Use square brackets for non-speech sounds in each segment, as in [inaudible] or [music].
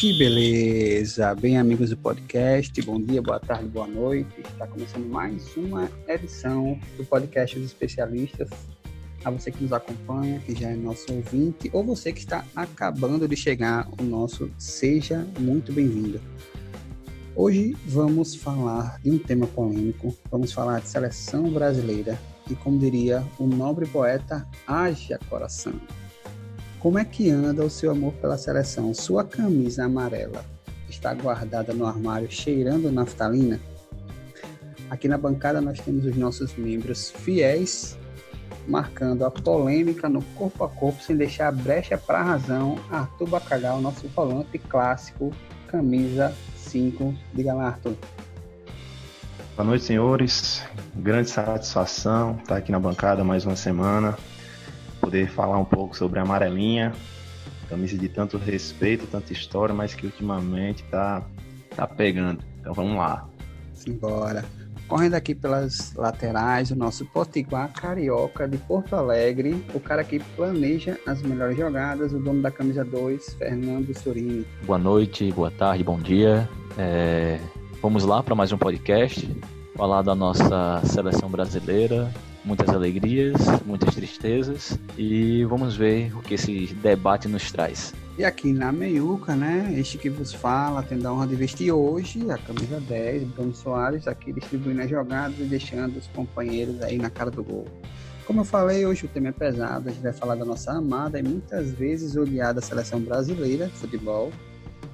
Que beleza! Bem, amigos do podcast, bom dia, boa tarde, boa noite. Está começando mais uma edição do podcast dos especialistas. A você que nos acompanha, que já é nosso ouvinte, ou você que está acabando de chegar, o nosso seja muito bem-vindo. Hoje vamos falar de um tema polêmico, vamos falar de seleção brasileira e, como diria o nobre poeta, haja coração. Como é que anda o seu amor pela seleção? Sua camisa amarela está guardada no armário cheirando naftalina? Aqui na bancada nós temos os nossos membros fiéis, marcando a polêmica no corpo a corpo, sem deixar brecha para a razão. Arthur Bacalhau, nosso volante clássico, camisa 5. Diga lá, Arthur. Boa noite, senhores. Grande satisfação estar aqui na bancada mais uma semana poder falar um pouco sobre a amarelinha, camisa de tanto respeito, tanta história, mas que ultimamente tá, tá pegando. Então vamos lá. Simbora. Correndo aqui pelas laterais, o nosso Potiguar Carioca de Porto Alegre, o cara que planeja as melhores jogadas, o dono da camisa 2, Fernando Surini. Boa noite, boa tarde, bom dia. É... Vamos lá para mais um podcast, falar da nossa seleção brasileira, muitas alegrias, muitas tristezas e vamos ver o que esse debate nos traz. E aqui na Meiuca, né? Este que vos fala, tendo a honra de vestir hoje a camisa 10, Bruno Soares, aqui distribuindo as jogadas e deixando os companheiros aí na cara do gol. Como eu falei, hoje o tema é pesado, a gente vai falar da nossa amada e muitas vezes odiada seleção brasileira de futebol.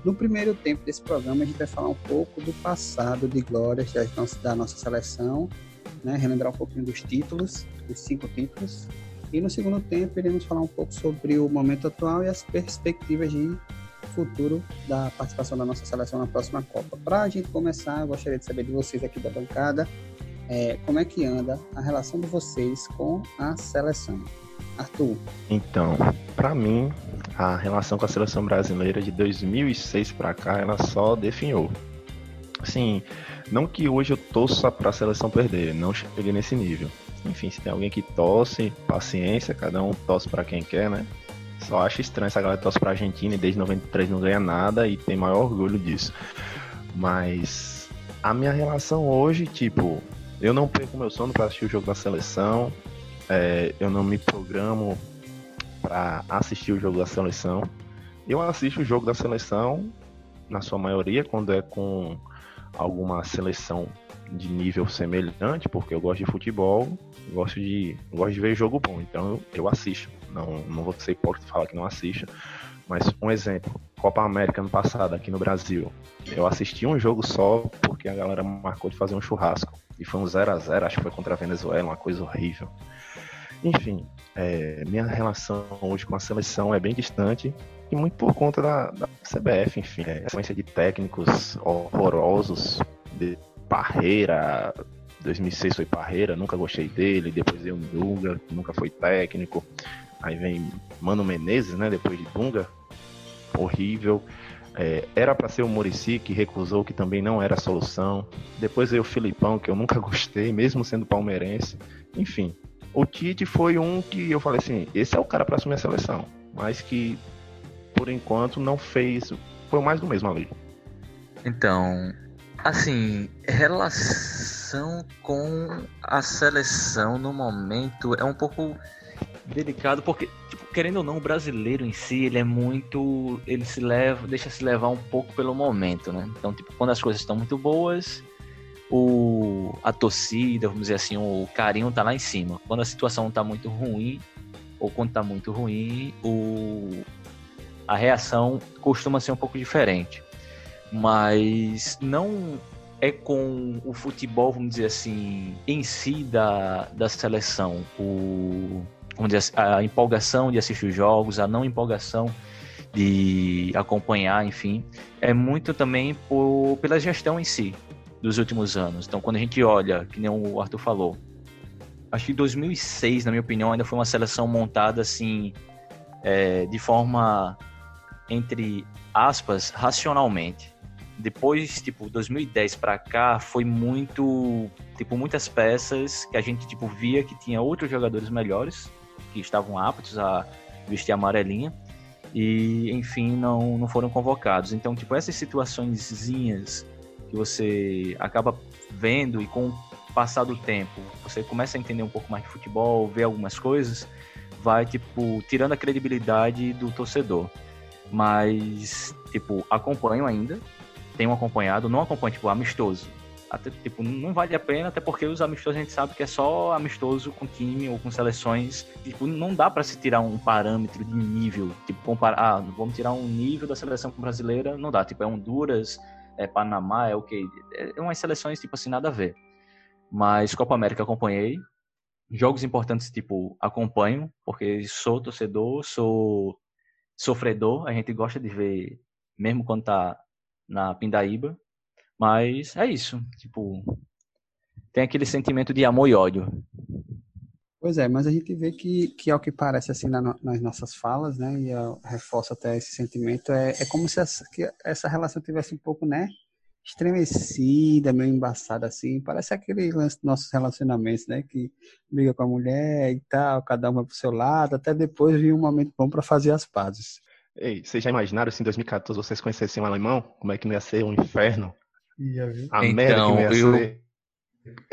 No primeiro tempo desse programa, a gente vai falar um pouco do passado de glórias da nossa seleção né, relembrar um pouquinho dos títulos, dos cinco títulos. E no segundo tempo iremos falar um pouco sobre o momento atual e as perspectivas de futuro da participação da nossa seleção na próxima Copa. Para a gente começar, eu gostaria de saber de vocês aqui da bancada é, como é que anda a relação de vocês com a seleção. Arthur. Então, para mim, a relação com a seleção brasileira de 2006 para cá, ela só definhou. Assim, não que hoje eu torça para a seleção perder, não cheguei nesse nível. Enfim, se tem alguém que torce, paciência, cada um torce para quem quer, né? Só acho estranho essa galera torce pra Argentina e desde 93 não ganha nada e tem maior orgulho disso. Mas a minha relação hoje, tipo, eu não perco meu sono para assistir o jogo da seleção, é, eu não me programo para assistir o jogo da seleção. Eu assisto o jogo da seleção, na sua maioria, quando é com alguma seleção de nível semelhante, porque eu gosto de futebol, gosto de, gosto de ver jogo bom, então eu, eu assisto. Não, não vou ser hipócrita falar que não assisto, mas um exemplo, Copa América ano passado aqui no Brasil, eu assisti um jogo só porque a galera marcou de fazer um churrasco e foi um 0 a 0 acho que foi contra a Venezuela, uma coisa horrível. Enfim, é, minha relação hoje com a seleção é bem distante muito por conta da, da CBF, enfim, é, a sequência de técnicos horrorosos, de Parreira, 2006 foi Parreira, nunca gostei dele, depois veio Dunga, nunca foi técnico, aí vem Mano Menezes, né, depois de Dunga, horrível, é, era para ser o Murici, que recusou, que também não era a solução, depois veio o Filipão, que eu nunca [laughs] gostei, mesmo sendo palmeirense, enfim, o Tite foi um que eu falei assim, esse é o cara para assumir a seleção, mas que por enquanto não fez. Foi mais do mesmo ali. Então, assim, relação com a seleção no momento é um pouco delicado porque tipo, querendo ou não o brasileiro em si ele é muito ele se leva deixa se levar um pouco pelo momento né então tipo quando as coisas estão muito boas o a torcida vamos dizer assim o carinho tá lá em cima quando a situação tá muito ruim ou quando tá muito ruim o a reação costuma ser um pouco diferente. Mas não é com o futebol, vamos dizer assim, em si da, da seleção, o, vamos dizer, a empolgação de assistir os jogos, a não empolgação de acompanhar, enfim, é muito também por, pela gestão em si dos últimos anos. Então, quando a gente olha, que nem o Arthur falou, acho que 2006, na minha opinião, ainda foi uma seleção montada assim, é, de forma entre aspas, racionalmente. Depois, tipo, 2010 para cá, foi muito, tipo, muitas peças que a gente, tipo, via que tinha outros jogadores melhores, que estavam aptos a vestir a amarelinha. e, enfim, não, não foram convocados. Então, tipo, essas situaçõezinhas que você acaba vendo e com o passar do tempo, você começa a entender um pouco mais de futebol, ver algumas coisas, vai, tipo, tirando a credibilidade do torcedor. Mas, tipo, acompanho ainda, tenho acompanhado, não acompanho, tipo, amistoso. Até, tipo, não vale a pena, até porque os amistosos a gente sabe que é só amistoso com time ou com seleções. Tipo, não dá para se tirar um parâmetro de nível. Tipo, comparar, ah, vamos tirar um nível da seleção brasileira, não dá. Tipo, é Honduras, é Panamá, é o okay. que? É umas seleções, tipo assim, nada a ver. Mas Copa América acompanhei, jogos importantes, tipo, acompanho, porque sou torcedor, sou sofredor, a gente gosta de ver, mesmo quando tá na Pindaíba. Mas é isso, tipo, tem aquele sentimento de amor e ódio. Pois é, mas a gente vê que, que ao que parece assim na, nas nossas falas, né, e reforça até esse sentimento, é, é como se essa, essa relação tivesse um pouco, né, estremecida, meio embaçada assim. Parece aquele lance dos nossos relacionamentos, né? Que briga com a mulher e tal, cada uma pro seu lado, até depois vir um momento bom para fazer as pazes. Ei, vocês já imaginaram se em 2014 vocês conhecessem um alemão? Como é que não ia ser um inferno? Ia, viu? A então, merda que não ia eu... ser.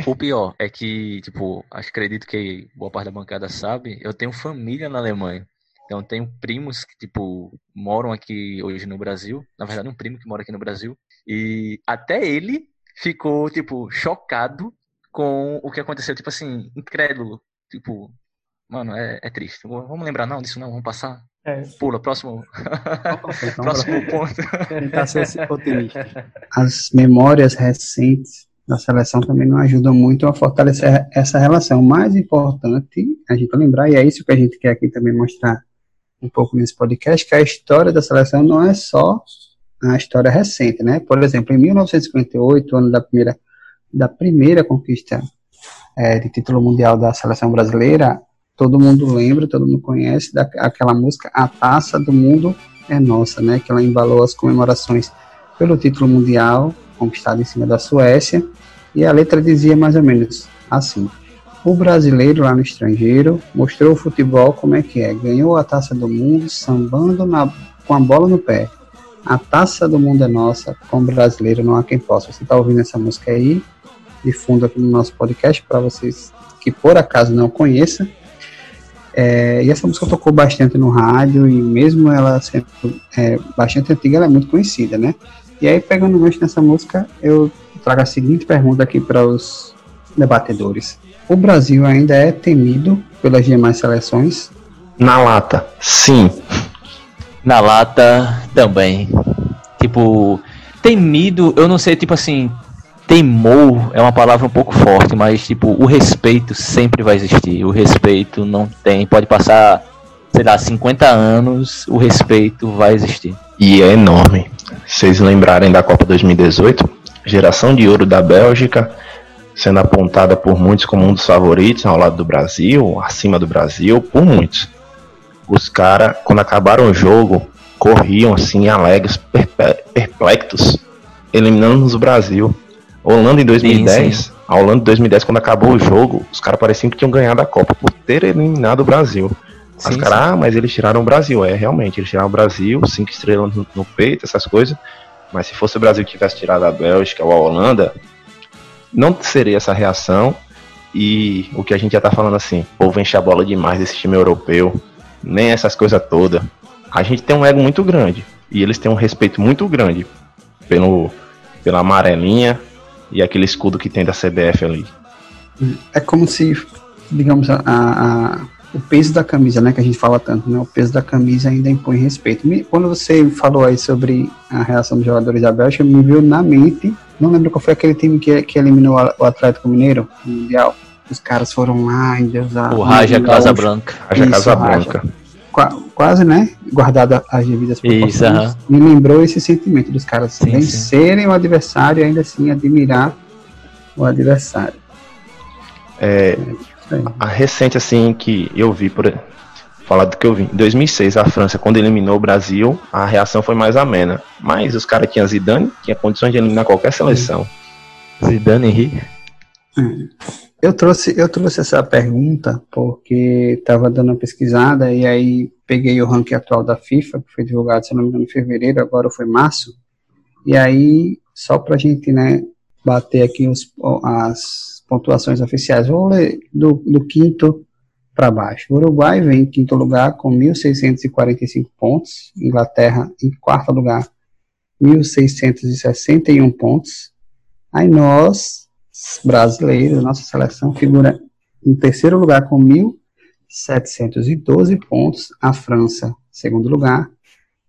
O pior é que, tipo, acredito que boa parte da bancada sabe, eu tenho família na Alemanha. Então, tenho primos que, tipo, moram aqui hoje no Brasil. Na verdade, um primo que mora aqui no Brasil. E até ele ficou, tipo, chocado com o que aconteceu. Tipo assim, incrédulo. Tipo, mano, é, é triste. Vamos lembrar não disso não, vamos passar. É. Pula, próximo. [laughs] próximo ponto. Tentar ser otimista. As memórias recentes da seleção também não ajudam muito a fortalecer essa relação. O mais importante a gente lembrar, e é isso que a gente quer aqui também mostrar um pouco nesse podcast, que a história da seleção não é só a história recente, né? Por exemplo, em 1958, ano da primeira, da primeira conquista é, de título mundial da seleção brasileira, todo mundo lembra, todo mundo conhece da, aquela música A Taça do Mundo é Nossa, né? Que ela embalou as comemorações pelo título mundial conquistado em cima da Suécia, e a letra dizia mais ou menos assim: o brasileiro lá no estrangeiro mostrou o futebol como é que é. Ganhou a taça do mundo sambando na, com a bola no pé. A taça do mundo é nossa, com brasileiro não há quem possa. Você está ouvindo essa música aí, de fundo aqui no nosso podcast, para vocês que por acaso não conheçam. É, e essa música tocou bastante no rádio, e mesmo ela sendo é, bastante antiga, ela é muito conhecida, né? E aí, pegando o gancho nessa música, eu trago a seguinte pergunta aqui para os debatedores o Brasil ainda é temido pelas demais seleções? Na lata, sim. Na lata também. Tipo, temido, eu não sei, tipo assim, temor é uma palavra um pouco forte, mas tipo, o respeito sempre vai existir. O respeito não tem, pode passar, sei lá, 50 anos, o respeito vai existir. E é enorme. Vocês lembrarem da Copa 2018, geração de ouro da Bélgica, sendo apontada por muitos como um dos favoritos ao lado do Brasil, acima do Brasil, por muitos. Os caras, quando acabaram o jogo, corriam assim, alegres, perplexos, eliminando o Brasil. Holanda em 2010, sim, sim. a Holanda em 2010, quando acabou o jogo, os caras pareciam que tinham ganhado a Copa por ter eliminado o Brasil. Sim, os caras, ah, mas eles tiraram o Brasil. É, realmente, eles tiraram o Brasil, cinco estrelas no, no peito, essas coisas. Mas se fosse o Brasil que tivesse tirado a Bélgica ou a Holanda, não seria essa reação. E o que a gente já tá falando assim, o povo enche a bola demais desse time europeu, nem essas coisas todas. A gente tem um ego muito grande. E eles têm um respeito muito grande pelo, pela amarelinha e aquele escudo que tem da CBF ali. É como se, digamos, a, a, o peso da camisa, né, que a gente fala tanto, né, o peso da camisa ainda impõe respeito. quando você falou aí sobre a reação dos jogadores da Bélgica, me veio na mente não lembro qual foi aquele time que, que eliminou o Atlético Mineiro no Mundial. Os caras foram lá, endeusar. O Raja Casablanca. Raja Casablanca. quase, né? Guardado as devidas proporções. Isso, Me lembrou esse sentimento dos caras sim, vencerem sim. o adversário e ainda assim admirar o adversário. É, é a recente, assim, que eu vi, por, falar do que eu vi. Em 2006, a França, quando eliminou o Brasil, a reação foi mais amena. Mas os caras tinham Zidane, tinha condições de eliminar qualquer seleção. Zidane Henri? Eu trouxe, eu trouxe essa pergunta porque estava dando uma pesquisada e aí peguei o ranking atual da FIFA, que foi divulgado, se não me engano, em fevereiro, agora foi março. E aí, só para a gente né, bater aqui os, as pontuações oficiais, vou ler do, do quinto para baixo. O Uruguai vem em quinto lugar com 1.645 pontos, Inglaterra em quarto lugar, 1.661 pontos. Aí nós, brasileiros, nossa seleção figura em terceiro lugar com 1.712 pontos, a França, segundo lugar,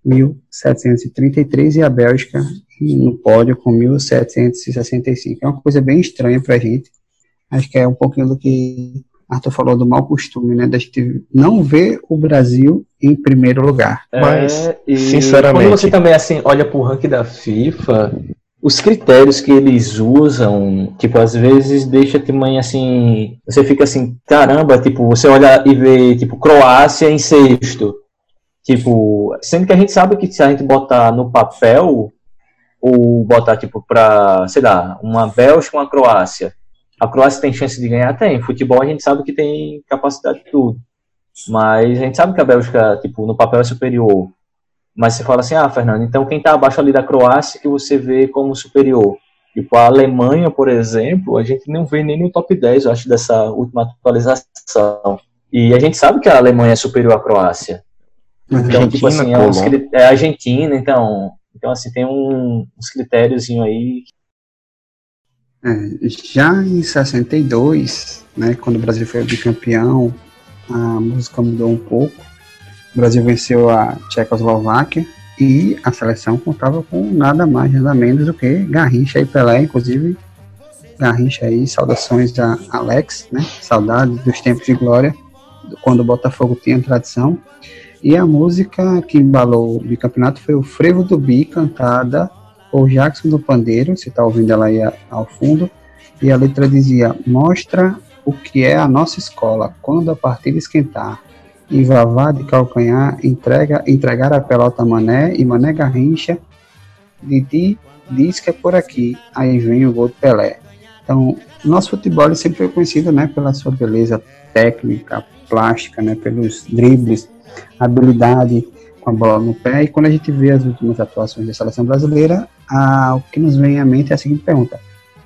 1.733 e a Bélgica no pódio com 1.765. É uma coisa bem estranha para a gente. Acho que é um pouquinho do que Arthur falou do mau costume, né? Da gente não ver o Brasil em primeiro lugar. É, Mas, sinceramente. Quando você também assim olha para o ranking da FIFA, os critérios que eles usam, tipo, às vezes deixa também assim. Você fica assim, caramba, tipo, você olha e vê, tipo, Croácia em sexto. Tipo, sendo que a gente sabe que se a gente botar no papel, ou botar, tipo, pra, sei lá, uma Bélgica, uma Croácia. A Croácia tem chance de ganhar? Tem. Futebol a gente sabe que tem capacidade de tudo. Mas a gente sabe que a Bélgica, tipo, no papel é superior. Mas você fala assim, ah, Fernando, então quem tá abaixo ali da Croácia que você vê como superior? Tipo, a Alemanha, por exemplo, a gente não vê nem no top 10, eu acho, dessa última atualização. E a gente sabe que a Alemanha é superior à Croácia. Então, tipo assim, é, uns, é a Argentina, então. Então, assim, tem um, uns critérios aí. É, já em 62, né, quando o Brasil foi bicampeão, a música mudou um pouco. O Brasil venceu a Tchecoslováquia e a seleção contava com nada mais, nada menos do que Garrincha e Pelé, inclusive Garrincha aí, saudações a Alex, né? Saudades dos tempos de glória, quando o Botafogo tinha tradição. E a música que embalou o bicampeonato foi o Frevo do Bi, cantada por Jackson do Pandeiro, você está ouvindo ela aí ao fundo, e a letra dizia: Mostra o que é a nossa escola quando a partida esquentar. E Vavá de calcanhar entrega, entregar a pelota Mané e Mané Garrincha. Didi diz que é por aqui. Aí vem o gol do Pelé. Então, nosso futebol sempre foi conhecido né, pela sua beleza técnica, plástica, né, pelos dribles, habilidade com a bola no pé. E quando a gente vê as últimas atuações da seleção brasileira, a, o que nos vem à mente é a seguinte pergunta: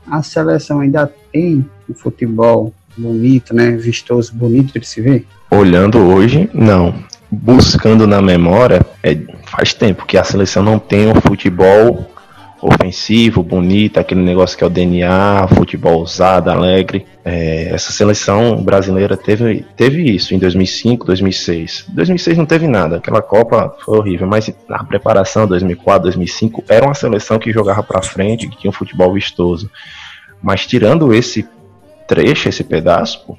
a seleção ainda tem um futebol bonito, né, vistoso, bonito de se ver? Olhando hoje, não. Buscando na memória, é, faz tempo que a seleção não tem um futebol ofensivo, bonito, aquele negócio que é o DNA, futebol ousado, alegre. É, essa seleção brasileira teve, teve isso em 2005, 2006. 2006 não teve nada, aquela Copa foi horrível, mas na preparação 2004, 2005 era uma seleção que jogava para frente, que tinha um futebol vistoso. Mas tirando esse trecho, esse pedaço,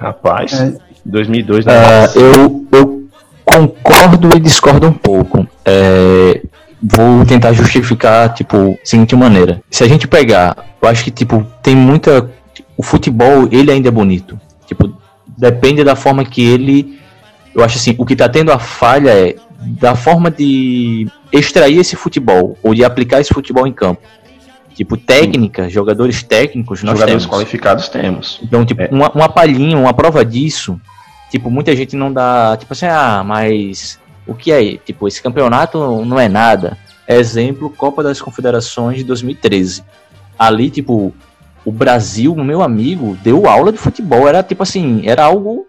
rapaz, é. 2002 uh, eu, eu concordo e discordo um pouco. É, vou tentar justificar, tipo, seguinte maneira. Se a gente pegar, eu acho que, tipo, tem muita. O futebol, ele ainda é bonito. Tipo, depende da forma que ele. Eu acho assim, o que tá tendo a falha é da forma de extrair esse futebol, ou de aplicar esse futebol em campo. Tipo, técnica, Sim. jogadores técnicos, nós jogadores temos. qualificados temos. Então, tipo, é. uma, uma palhinha, uma prova disso, tipo, muita gente não dá, tipo assim, ah, mas o que é? Tipo, esse campeonato não é nada. Exemplo, Copa das Confederações de 2013. Ali, tipo, o Brasil, meu amigo, deu aula de futebol. Era tipo assim, era algo.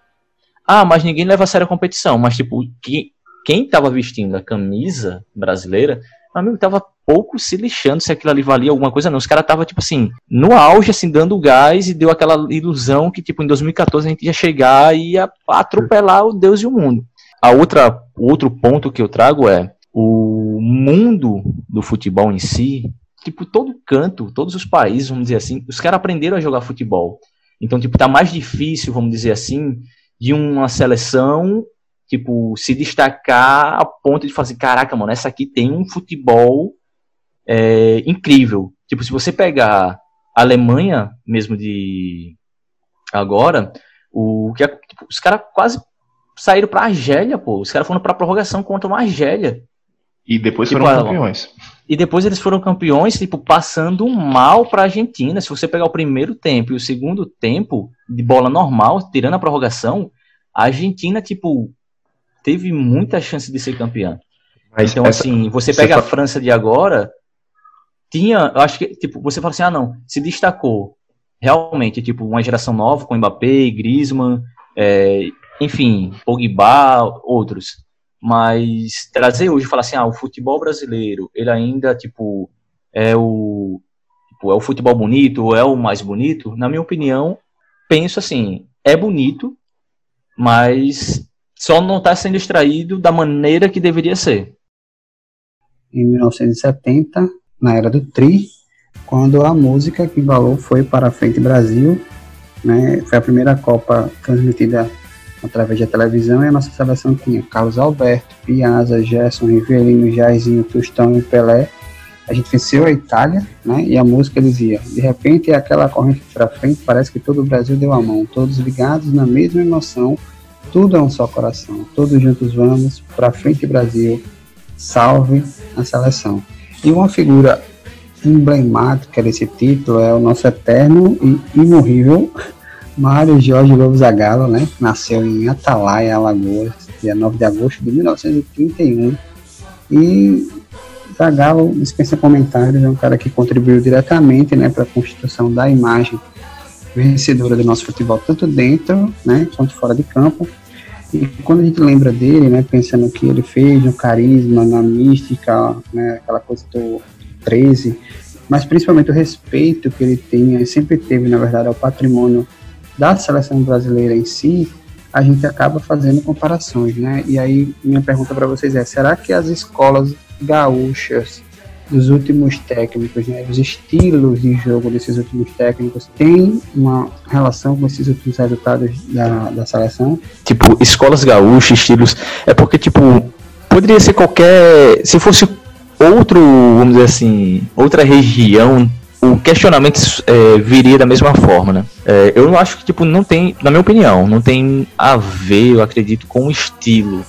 Ah, mas ninguém leva a sério a competição. Mas, tipo, que, quem tava vestindo a camisa brasileira, meu amigo tava pouco se lixando se aquilo ali valia alguma coisa, não. Os caras tava, tipo assim, no auge, assim, dando gás e deu aquela ilusão que, tipo, em 2014 a gente ia chegar e ia atropelar o Deus e o mundo. A outra, outro ponto que eu trago é o mundo do futebol em si, tipo, todo canto, todos os países, vamos dizer assim, os caras aprenderam a jogar futebol. Então, tipo, tá mais difícil, vamos dizer assim, de uma seleção, tipo, se destacar a ponto de fazer, caraca, mano, essa aqui tem um futebol é, incrível. Tipo, se você pegar a Alemanha mesmo de agora, o que tipo, os caras quase saíram pra Argélia, pô. Os caras foram pra prorrogação contra uma Argélia. E depois tipo, foram campeões. E depois eles foram campeões, tipo, passando mal para a Argentina. Se você pegar o primeiro tempo e o segundo tempo de bola normal, tirando a prorrogação, a Argentina, tipo, teve muita chance de ser campeã. Mas então, essa, assim, você pega você a França de agora, tinha, eu acho que, tipo, você fala assim, ah, não, se destacou realmente, tipo, uma geração nova com Mbappé, Griezmann, é, enfim, Pogba, outros. Mas trazer hoje e falar assim, ah, o futebol brasileiro, ele ainda, tipo, é o, tipo, é o futebol bonito, é o mais bonito, na minha opinião, penso assim, é bonito, mas só não está sendo extraído da maneira que deveria ser. Em 1970, na era do Tri, quando a música que valou foi para a Frente Brasil, né, foi a primeira Copa transmitida através da televisão e a nossa seleção tinha Carlos Alberto, Piazza, Gerson, Rivelino, Jairzinho, Tostão e Pelé. A gente venceu a Itália, né? E a música dizia: de repente aquela corrente para frente, parece que todo o Brasil deu a mão, todos ligados na mesma emoção, tudo é um só coração, todos juntos vamos para frente Brasil, salve a seleção. E uma figura emblemática desse título é o nosso eterno e imorrível Mário Jorge Lobo Zagallo, né? Nasceu em Atalaia, Alagoas, dia 9 de agosto de 1931. E Zagallo dispensa comentários, é um cara que contribuiu diretamente né, para a constituição da imagem vencedora do nosso futebol, tanto dentro né, quanto fora de campo. E quando a gente lembra dele, né, pensando no que ele fez, no carisma, na mística, né, aquela coisa do 13, mas principalmente o respeito que ele tem, sempre teve, na verdade, ao patrimônio da seleção brasileira em si, a gente acaba fazendo comparações, né? E aí minha pergunta para vocês é: será que as escolas gaúchas dos últimos técnicos, né, os estilos de jogo desses últimos técnicos têm uma relação com esses últimos resultados da, da seleção? Tipo, escolas gaúchas, estilos. É porque, tipo, poderia ser qualquer. Se fosse outro, vamos dizer assim, outra região o questionamento é, viria da mesma forma, né? É, eu acho que, tipo, não tem, na minha opinião, não tem a ver, eu acredito, com o estilo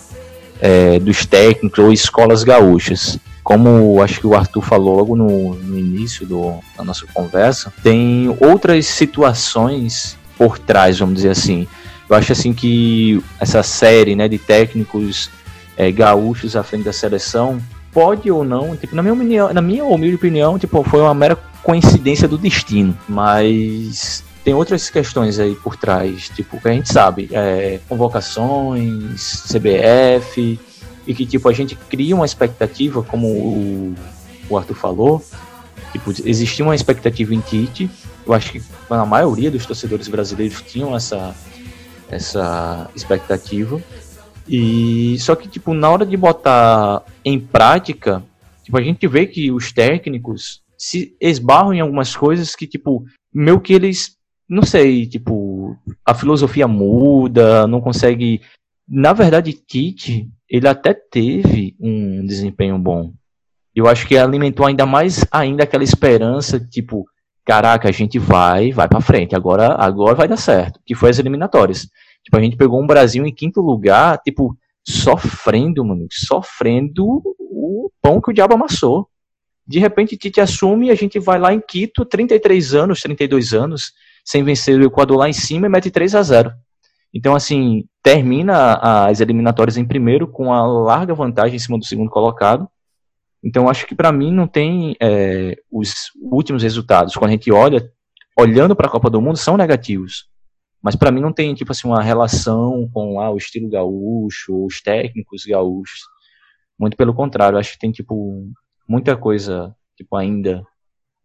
é, dos técnicos ou escolas gaúchas. Como acho que o Arthur falou logo no, no início do, da nossa conversa, tem outras situações por trás, vamos dizer assim. Eu acho assim que essa série né, de técnicos é, gaúchos à frente da seleção pode ou não, tipo, na minha opinião, na minha humilde opinião, tipo, foi uma mera coincidência do destino, mas tem outras questões aí por trás, tipo, que a gente sabe, é, convocações, CBF, e que, tipo, a gente cria uma expectativa, como o, o Arthur falou, tipo, existia uma expectativa em Tite, eu acho que a maioria dos torcedores brasileiros tinham essa, essa expectativa, e só que, tipo, na hora de botar em prática, tipo, a gente vê que os técnicos se esbarram em algumas coisas que, tipo, meio que eles, não sei, tipo, a filosofia muda, não consegue. Na verdade, Tite, ele até teve um desempenho bom. Eu acho que alimentou ainda mais ainda aquela esperança, tipo, caraca, a gente vai, vai para frente, agora, agora vai dar certo, que foi as eliminatórias. Tipo, a gente pegou um Brasil em quinto lugar, tipo, sofrendo, mano, sofrendo o pão que o diabo amassou. De repente, Tite assume e a gente vai lá em Quito, 33 anos, 32 anos, sem vencer o Equador lá em cima e mete 3 a 0. Então, assim, termina as eliminatórias em primeiro com a larga vantagem em cima do segundo colocado. Então, acho que para mim não tem é, os últimos resultados. Quando a gente olha, olhando para a Copa do Mundo, são negativos. Mas para mim não tem tipo assim uma relação com ah, o estilo gaúcho, os técnicos gaúchos. Muito pelo contrário, acho que tem tipo muita coisa, tipo, ainda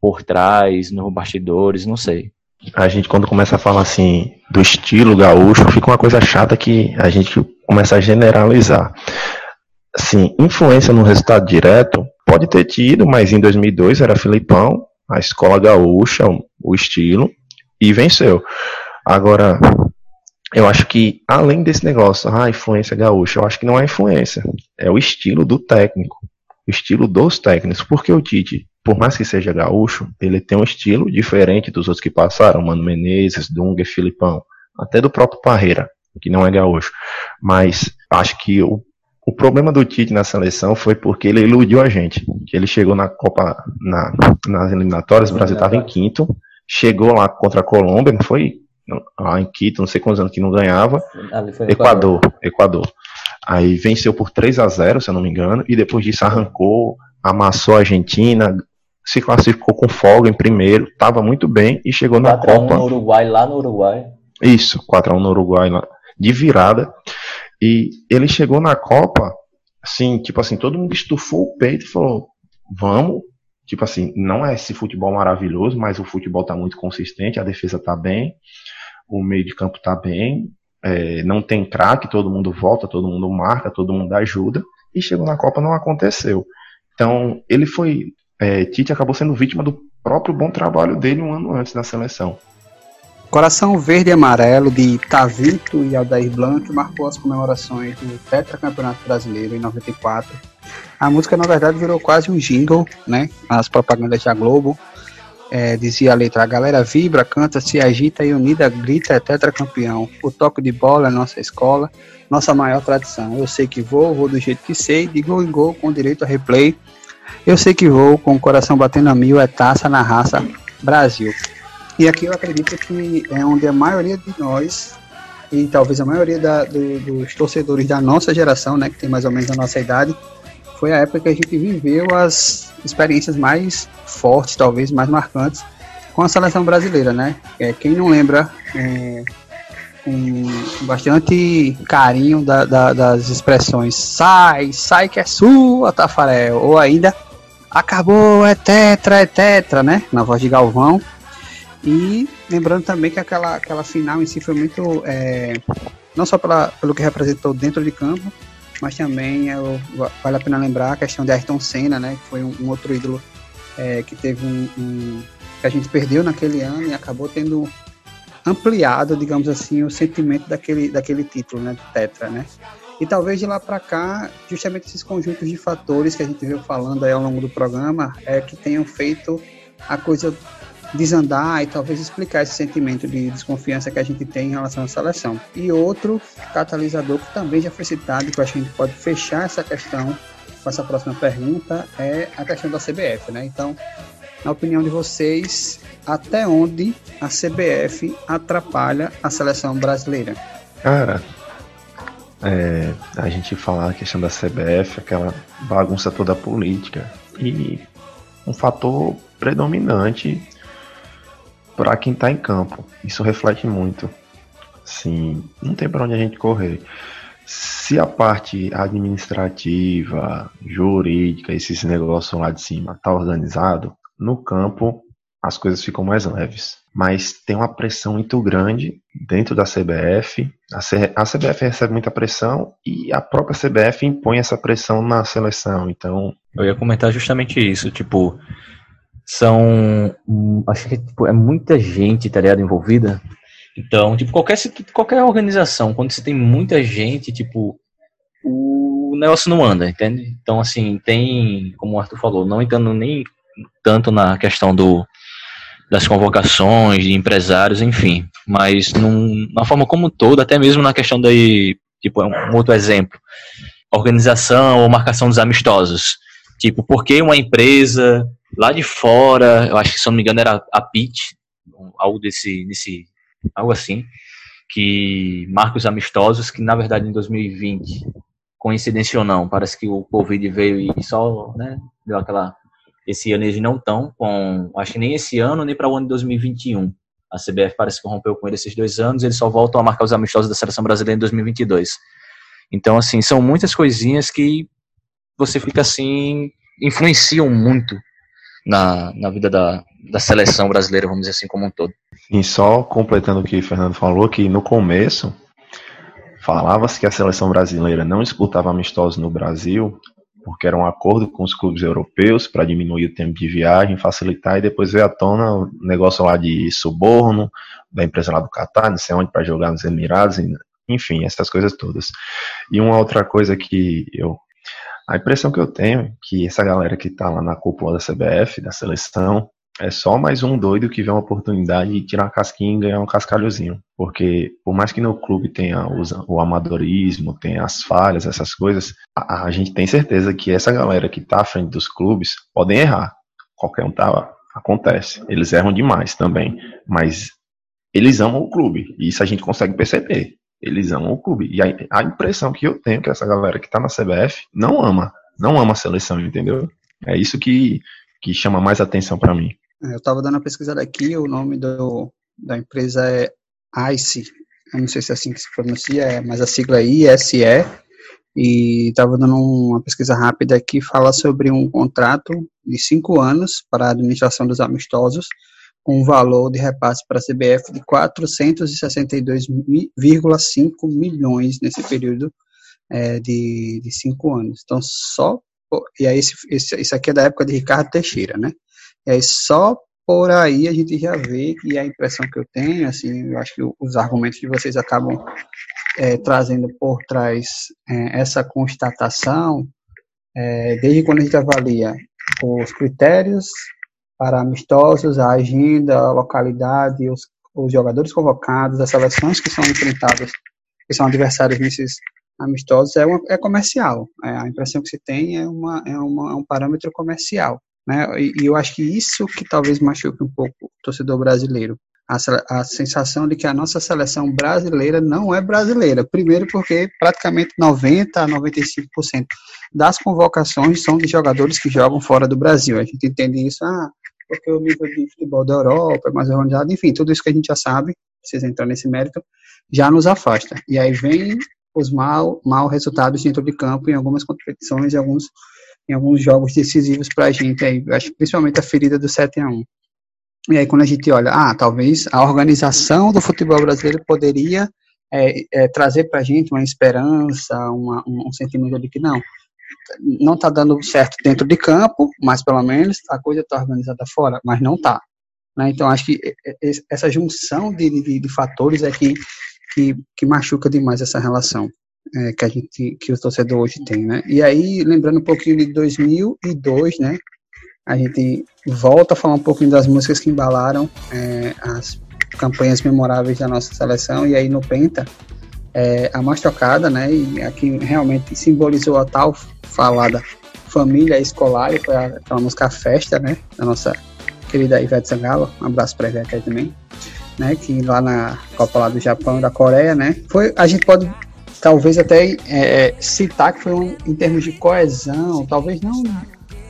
por trás, nos bastidores, não sei. A gente, quando começa a falar assim do estilo gaúcho, fica uma coisa chata que a gente começa a generalizar. Assim, influência no resultado direto pode ter tido, mas em 2002 era Filipão, a escola gaúcha, o estilo, e venceu. Agora, eu acho que além desse negócio, ah, influência gaúcha, eu acho que não é influência, é o estilo do técnico o estilo dos técnicos, porque o Tite, por mais que seja gaúcho, ele tem um estilo diferente dos outros que passaram, Mano Menezes, Dunga Filipão, até do próprio Parreira, que não é gaúcho. Mas acho que o, o problema do Tite na seleção foi porque ele iludiu a gente. que ele chegou na Copa, na, nas eliminatórias, o Brasil estava em quinto, chegou lá contra a Colômbia, não foi? Lá em Quito, não sei quantos anos que não ganhava. Equador, Equador. Aí venceu por 3 a 0 se eu não me engano, e depois disso arrancou, amassou a Argentina, se classificou com folga em primeiro, estava muito bem e chegou na Copa. no Uruguai, lá no Uruguai. Isso, 4x1 no Uruguai lá, de virada. E ele chegou na Copa, assim, tipo assim, todo mundo estufou o peito e falou: vamos. Tipo assim, não é esse futebol maravilhoso, mas o futebol tá muito consistente, a defesa tá bem, o meio de campo tá bem, é, não tem craque, todo mundo volta, todo mundo marca, todo mundo ajuda, e chegou na Copa não aconteceu. Então, ele foi. É, Tite acabou sendo vítima do próprio bom trabalho dele um ano antes da seleção. Coração Verde e Amarelo de Tavito e Aldair Blanc marcou as comemorações do Tetracampeonato Brasileiro em 94. A música, na verdade, virou quase um jingle, né? As propagandas da Globo. É, dizia a letra: a galera vibra, canta, se agita e unida grita é tetracampeão. O toque de bola é nossa escola, nossa maior tradição. Eu sei que vou, vou do jeito que sei, de gol em gol com direito a replay. Eu sei que vou, com o coração batendo a mil, é taça na raça Brasil. E aqui eu acredito que é onde a maioria de nós, e talvez a maioria da, do, dos torcedores da nossa geração, né, que tem mais ou menos a nossa idade, foi a época que a gente viveu as experiências mais fortes, talvez mais marcantes, com a seleção brasileira, né? É, quem não lembra é, com bastante carinho da, da, das expressões sai, sai que é sua, Tafarel, ou ainda acabou, é tetra, é tetra, né? Na voz de Galvão. E lembrando também que aquela, aquela final em si foi muito. É, não só pela, pelo que representou dentro de campo, mas também eu, vale a pena lembrar a questão de Ayrton Senna, né? Que foi um, um outro ídolo é, que teve um, um, que a gente perdeu naquele ano e acabou tendo ampliado, digamos assim, o sentimento daquele, daquele título, né? Do Tetra, né? E talvez de lá para cá, justamente esses conjuntos de fatores que a gente veio falando aí ao longo do programa, é que tenham feito a coisa desandar e talvez explicar esse sentimento de desconfiança que a gente tem em relação à seleção. E outro catalisador que também já foi citado, que eu acho que a gente pode fechar essa questão com essa próxima pergunta, é a questão da CBF, né? Então, na opinião de vocês, até onde a CBF atrapalha a seleção brasileira? Cara, é, a gente falar a questão da CBF, aquela bagunça toda política, e um fator predominante para quem está em campo. Isso reflete muito. Sim, não tem para onde a gente correr. Se a parte administrativa, jurídica, esses negócios lá de cima tá organizado, no campo as coisas ficam mais leves. Mas tem uma pressão muito grande dentro da CBF. A, CBF recebe muita pressão e a própria CBF impõe essa pressão na seleção. Então. Eu ia comentar justamente isso. Tipo, são. Acho que tipo, é muita gente, tá ligado, envolvida. Então, tipo, qualquer, qualquer organização, quando você tem muita gente, tipo, o negócio não anda, entende? Então, assim, tem, como o Arthur falou, não entrando nem tanto na questão do, das convocações, de empresários, enfim, mas num, na forma como todo, até mesmo na questão daí, tipo, é um outro exemplo, organização ou marcação dos amistosos. Tipo, por que uma empresa lá de fora, eu acho que se não me engano era a PIT, algo desse, desse algo assim, que marca os amistosos, que na verdade em 2020, coincidência ou não, parece que o Covid veio e só, né, deu aquela esse ano eles não estão com, acho que nem esse ano, nem para o ano de 2021. A CBF parece que rompeu com ele esses dois anos, eles só voltam a marcar os amistosos da seleção brasileira em 2022. Então, assim, são muitas coisinhas que você fica assim, influenciam muito na, na vida da, da seleção brasileira, vamos dizer assim, como um todo. E só completando o que o Fernando falou, que no começo falava-se que a seleção brasileira não disputava amistosos no Brasil, porque era um acordo com os clubes europeus para diminuir o tempo de viagem, facilitar, e depois veio à tona o negócio lá de suborno, da empresa lá do Catar, não sei onde, para jogar nos Emirados, enfim, essas coisas todas. E uma outra coisa que eu a impressão que eu tenho é que essa galera que está lá na cúpula da CBF, da seleção, é só mais um doido que vê uma oportunidade de tirar uma casquinha e ganhar um cascalhozinho. Porque, por mais que no clube tenha o amadorismo, tenha as falhas, essas coisas, a, a, gente tem certeza que essa galera que tá à frente dos clubes podem errar. Qualquer um tá, acontece. Eles erram demais também. Mas eles amam o clube. E isso a gente consegue perceber. Eles amam o clube. E a, a impressão que eu tenho é que essa galera que tá na CBF não ama. Não ama a seleção, entendeu? É isso que, que chama mais atenção para mim. É, eu estava dando uma pesquisada aqui, o nome do, da empresa é ICE, eu não sei se é assim que se pronuncia, é, mas a sigla é ISE, e estava dando uma pesquisa rápida aqui, fala sobre um contrato de cinco anos para a administração dos amistosos, com um valor de repasse para a CBF de 462,5 milhões nesse período é, de, de cinco anos. Então, só. E aí, esse, esse, isso aqui é da época de Ricardo Teixeira, né? E aí, só por aí a gente já vê que a impressão que eu tenho, assim, eu acho que os argumentos que vocês acabam é, trazendo por trás é, essa constatação, é, desde quando a gente avalia os critérios para amistosos, a agenda, a localidade, os, os jogadores convocados, as seleções que são enfrentadas, que são adversários nesses amistosos, é, uma, é comercial. É, a impressão que se tem é, uma, é, uma, é um parâmetro comercial. Né? E, e, eu acho que isso que talvez machuque um pouco o torcedor brasileiro. A, a, sensação de que a nossa seleção brasileira não é brasileira. Primeiro, porque praticamente 90% a 95% das convocações são de jogadores que jogam fora do Brasil. A gente entende isso, ah, porque o nível de futebol da Europa é mais organizado, enfim, tudo isso que a gente já sabe, precisa entrar nesse mérito, já nos afasta. E aí vem os mal, mal resultados dentro de campo em algumas competições, em alguns em alguns jogos decisivos para a gente aí, acho principalmente a ferida do 7 a 1 E aí quando a gente olha, ah, talvez a organização do futebol brasileiro poderia é, é, trazer para a gente uma esperança, uma, um, um sentimento de que não, não está dando certo dentro de campo, mas pelo menos a coisa está organizada fora, mas não está. Né? Então acho que essa junção de, de, de fatores é que, que, que machuca demais essa relação é, que a gente, que o torcedor hoje tem, né? E aí, lembrando um pouquinho de 2002, né? A gente volta a falar um pouquinho das músicas que embalaram é, as campanhas memoráveis da nossa seleção, e aí no Penta, é, a mais tocada, né? E aqui realmente simbolizou a tal falada família escolar, foi aquela música Festa, né? Da nossa querida Ivete Sangalo, um abraço pra Ivete aí também. Né, que lá na Copa lá do Japão da Coreia, né, foi, a gente pode talvez até é, é, citar que foi um, em termos de coesão, talvez não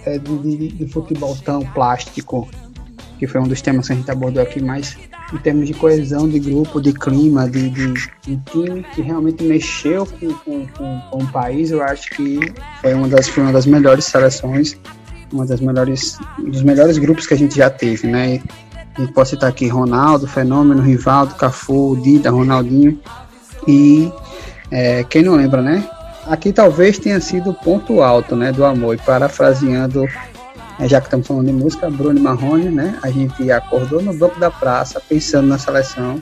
é, de, de, futebol tão plástico, que foi um dos temas que a gente abordou aqui, mas em termos de coesão de grupo, de clima, de, de, de time que realmente mexeu com, com, com, com, o país, eu acho que foi uma das, foi uma das melhores seleções, uma das melhores, dos melhores grupos que a gente já teve, né? A gente pode citar aqui Ronaldo, Fenômeno, Rivaldo, Cafu, Dida, Ronaldinho e é, quem não lembra, né? Aqui talvez tenha sido o ponto alto, né, do amor. E parafraseando, é, já que estamos falando de música, Bruno Marrone, né? A gente acordou no banco da praça pensando na seleção.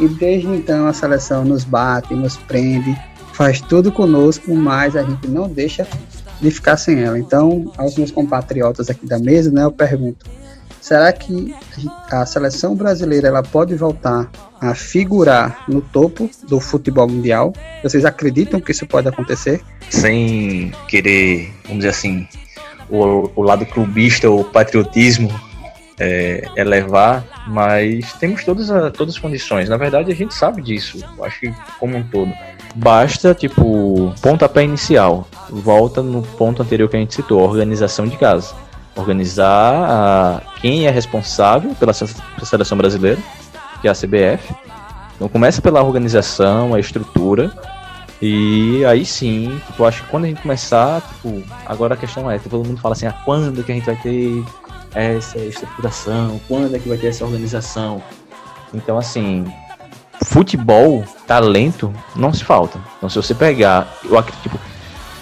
E desde então a seleção nos bate, nos prende, faz tudo conosco, mas a gente não deixa de ficar sem ela. Então, aos meus compatriotas aqui da mesa, né, eu pergunto: será que a seleção brasileira ela pode voltar a figurar no topo do futebol mundial? Vocês acreditam que isso pode acontecer? Sem querer, vamos dizer assim, o, o lado clubista, o patriotismo é, elevar, mas temos todas, a, todas as condições. Na verdade, a gente sabe disso, acho que como um todo. Basta, tipo, pontapé inicial. Volta no ponto anterior que a gente citou, organização de casa. Organizar a, quem é responsável pela seleção brasileira, que é a CBF. Então começa pela organização, a estrutura. E aí sim, tipo, acho que quando a gente começar, tipo, agora a questão é, todo mundo fala assim, ah, quando que a gente vai ter essa estruturação, quando é que vai ter essa organização. Então assim, futebol, talento, não se falta. Então se você pegar, eu acredito, tipo,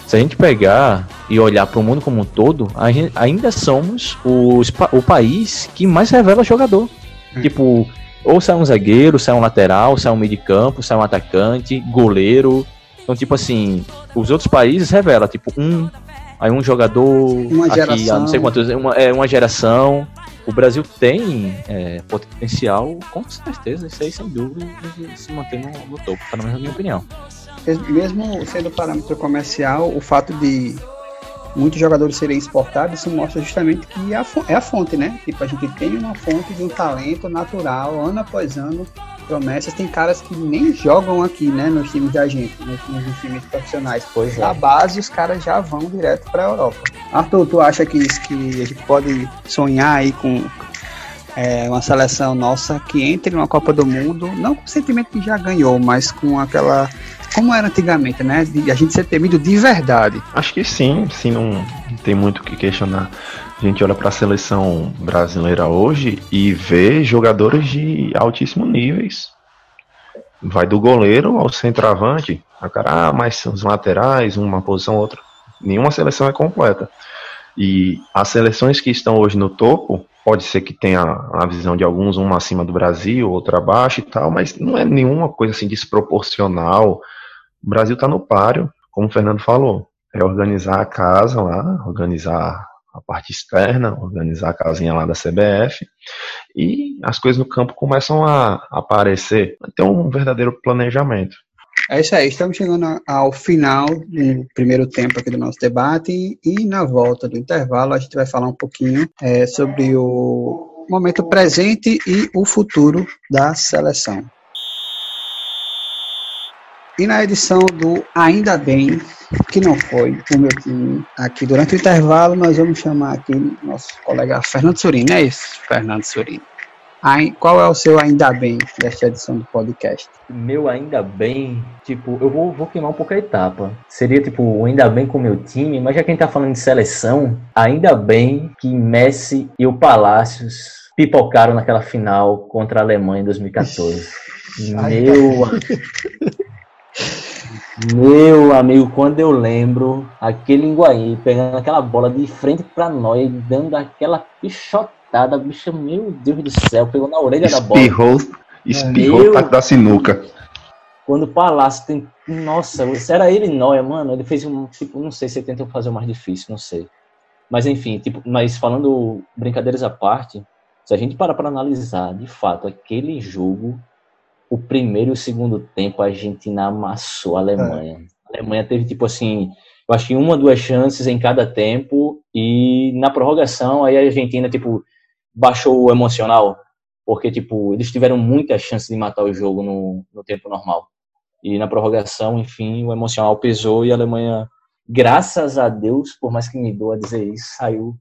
se a gente pegar e olhar para o mundo como um todo, gente, ainda somos os, o país que mais revela jogador. Hum. Tipo, ou sai um zagueiro, sai um lateral, sai um meio de campo, sai um atacante, goleiro. Então, tipo assim, os outros países revela, tipo, um, aí um jogador, uma aqui, não sei quantos, uma, é uma geração. o Brasil tem é, potencial, com certeza, isso aí sem dúvida, de se manter no, no topo, pelo menos na minha opinião. Mesmo sendo parâmetro comercial, o fato de muitos jogadores serem exportados, isso mostra justamente que é a, é a fonte, né? Tipo, a gente tem uma fonte de um talento natural, ano após ano, promessas. Tem caras que nem jogam aqui, né, nos times da gente, nos, nos times profissionais. Pois é. base, os caras já vão direto para a Europa. Arthur, tu acha que, que a gente pode sonhar aí com é, uma seleção nossa que entre numa Copa do Mundo, não com o sentimento que já ganhou, mas com aquela. Como era antigamente, né? De a gente ser temido de verdade. Acho que sim, sim, não, tem muito o que questionar. A gente olha para a seleção brasileira hoje e vê jogadores de altíssimo níveis. Vai do goleiro ao centroavante. A cara, ah, mas os laterais, uma posição outra. Nenhuma seleção é completa. E as seleções que estão hoje no topo, pode ser que tenha a visão de alguns, uma acima do Brasil, outra abaixo e tal, mas não é nenhuma coisa assim desproporcional. O Brasil está no páreo, como o Fernando falou. É organizar a casa lá, organizar a parte externa, organizar a casinha lá da CBF, e as coisas no campo começam a aparecer. Tem um verdadeiro planejamento. É isso aí, estamos chegando ao final do primeiro tempo aqui do nosso debate e na volta do intervalo a gente vai falar um pouquinho é, sobre o momento presente e o futuro da seleção. E na edição do Ainda Bem, que não foi o meu time aqui durante o intervalo, nós vamos chamar aqui nosso colega Fernando Surini, é isso, Fernando Surini. Qual é o seu ainda bem desta edição do podcast? Meu ainda bem, tipo, eu vou, vou queimar um pouco a etapa. Seria tipo, ainda bem com o meu time, mas já que a gente tá falando de seleção, ainda bem que Messi e o Palácios pipocaram naquela final contra a Alemanha em 2014. Meu. Meu amigo, quando eu lembro aquele Linguaí pegando aquela bola de frente para nós, dando aquela pichotada, bicho, meu Deus do céu, pegou na orelha espirrou, da bola. Espirrou meu, o da sinuca. Quando o Palácio tem. Nossa, era ele Noia, mano. Ele fez um. Tipo, não sei se ele tentou fazer o mais difícil, não sei. Mas enfim, tipo, mas falando brincadeiras à parte, se a gente parar para analisar, de fato, aquele jogo o primeiro e o segundo tempo a Argentina amassou a Alemanha. É. A Alemanha teve, tipo assim, eu acho que uma, duas chances em cada tempo, e na prorrogação, aí a Argentina, tipo, baixou o emocional, porque, tipo, eles tiveram muitas chances de matar o jogo no, no tempo normal. E na prorrogação, enfim, o emocional pesou e a Alemanha, graças a Deus, por mais que me doa dizer isso, saiu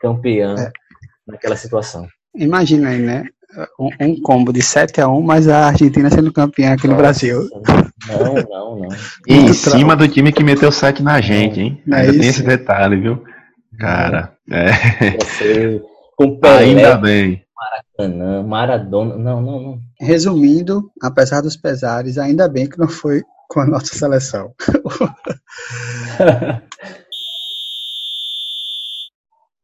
campeã é. naquela situação. Imagina aí, né? Um, um, combo de 7 a 1 mas a Argentina sendo campeã aqui no Brasil. Não, não, não. E em cima do time que meteu 7 na gente, hein? É Ainda tem esse detalhe, viu? Cara, é. Você, com [laughs] Pelé, Ainda bem. Maracanã, Maradona. Não, não, não. Resumindo, apesar dos pesares, ainda bem que não foi com a nossa seleção. [laughs]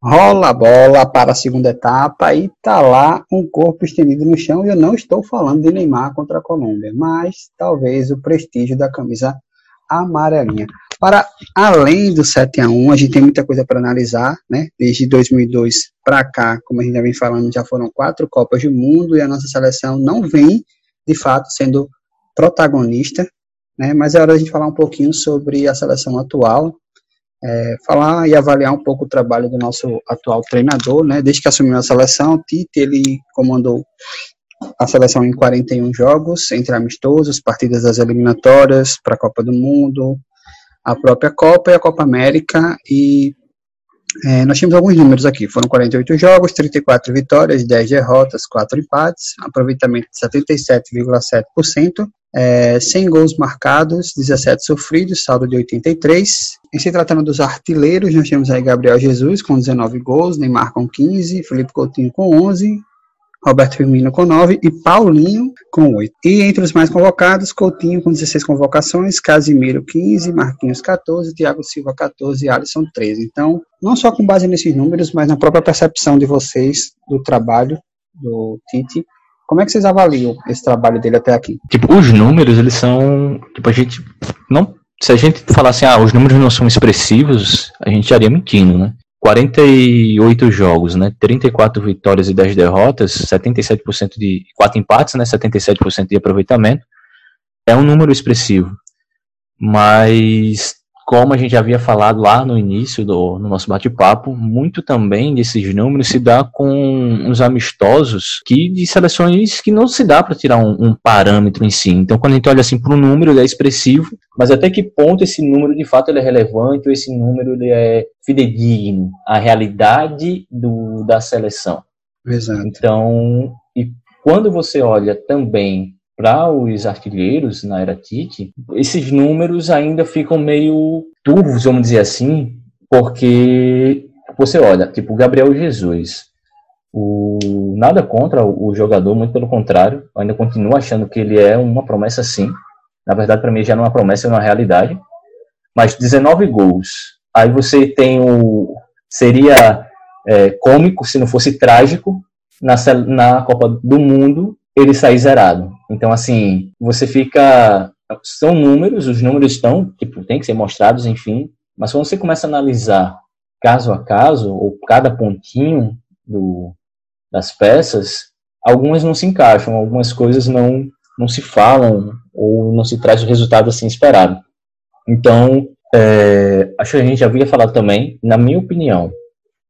rola a bola para a segunda etapa e tá lá um corpo estendido no chão. E eu não estou falando de Neymar contra a Colômbia, mas talvez o prestígio da camisa amarelinha. Para além do 7 a 1, a gente tem muita coisa para analisar, né? Desde 2002 para cá, como a gente já vem falando, já foram quatro Copas do Mundo e a nossa seleção não vem, de fato, sendo protagonista, né? Mas é hora a gente falar um pouquinho sobre a seleção atual, é, falar e avaliar um pouco o trabalho do nosso atual treinador, né? Desde que assumiu a seleção, Tite, ele comandou a seleção em 41 jogos, entre amistosos, partidas das eliminatórias para a Copa do Mundo, a própria Copa e a Copa América, e é, nós temos alguns números aqui, foram 48 jogos, 34 vitórias, 10 derrotas, 4 empates, aproveitamento de 77,7%, é, 100 gols marcados, 17 sofridos, saldo de 83. Em se tratando dos artilheiros, nós temos aí Gabriel Jesus com 19 gols, Neymar com 15, Felipe Coutinho com 11, Roberto Firmino com 9 e Paulinho com 8. E entre os mais convocados, Coutinho com 16 convocações, Casimiro 15, Marquinhos 14, Thiago Silva 14 e Alisson 13. Então, não só com base nesses números, mas na própria percepção de vocês do trabalho do Tite, como é que vocês avaliam esse trabalho dele até aqui? Tipo, os números, eles são. Tipo, a gente. Não, se a gente falasse, ah, os números não são expressivos, a gente estaria mentindo, né? 48 jogos, né? 34 vitórias e 10 derrotas, 77% de 4 empates, né? 77% de aproveitamento. É um número expressivo. Mas como a gente havia falado lá no início do no nosso bate-papo, muito também desses números se dá com uns amistosos que de seleções que não se dá para tirar um, um, parâmetro em si. Então, quando a gente olha assim para o número, ele é expressivo, mas até que ponto esse número de fato ele é relevante ou esse número ele é fidedigno à realidade do, da seleção? Exato. Então, e quando você olha também para os artilheiros na era Tite, esses números ainda ficam meio turvos, vamos dizer assim, porque você olha, tipo, Gabriel Jesus, o, nada contra o, jogador, muito pelo contrário, ainda continuo achando que ele é uma promessa sim. Na verdade, para mim já não é uma promessa, é uma realidade. Mas 19 gols. Aí você tem o. Seria é, cômico se não fosse trágico na, na Copa do Mundo ele sair zerado. Então, assim, você fica. São números, os números estão, tipo, tem que ser mostrados, enfim, mas quando você começa a analisar caso a caso, ou cada pontinho do, das peças, algumas não se encaixam, algumas coisas não, não se falam, ou não se traz o resultado assim esperado. Então, é, acho que a gente já havia falado também, na minha opinião,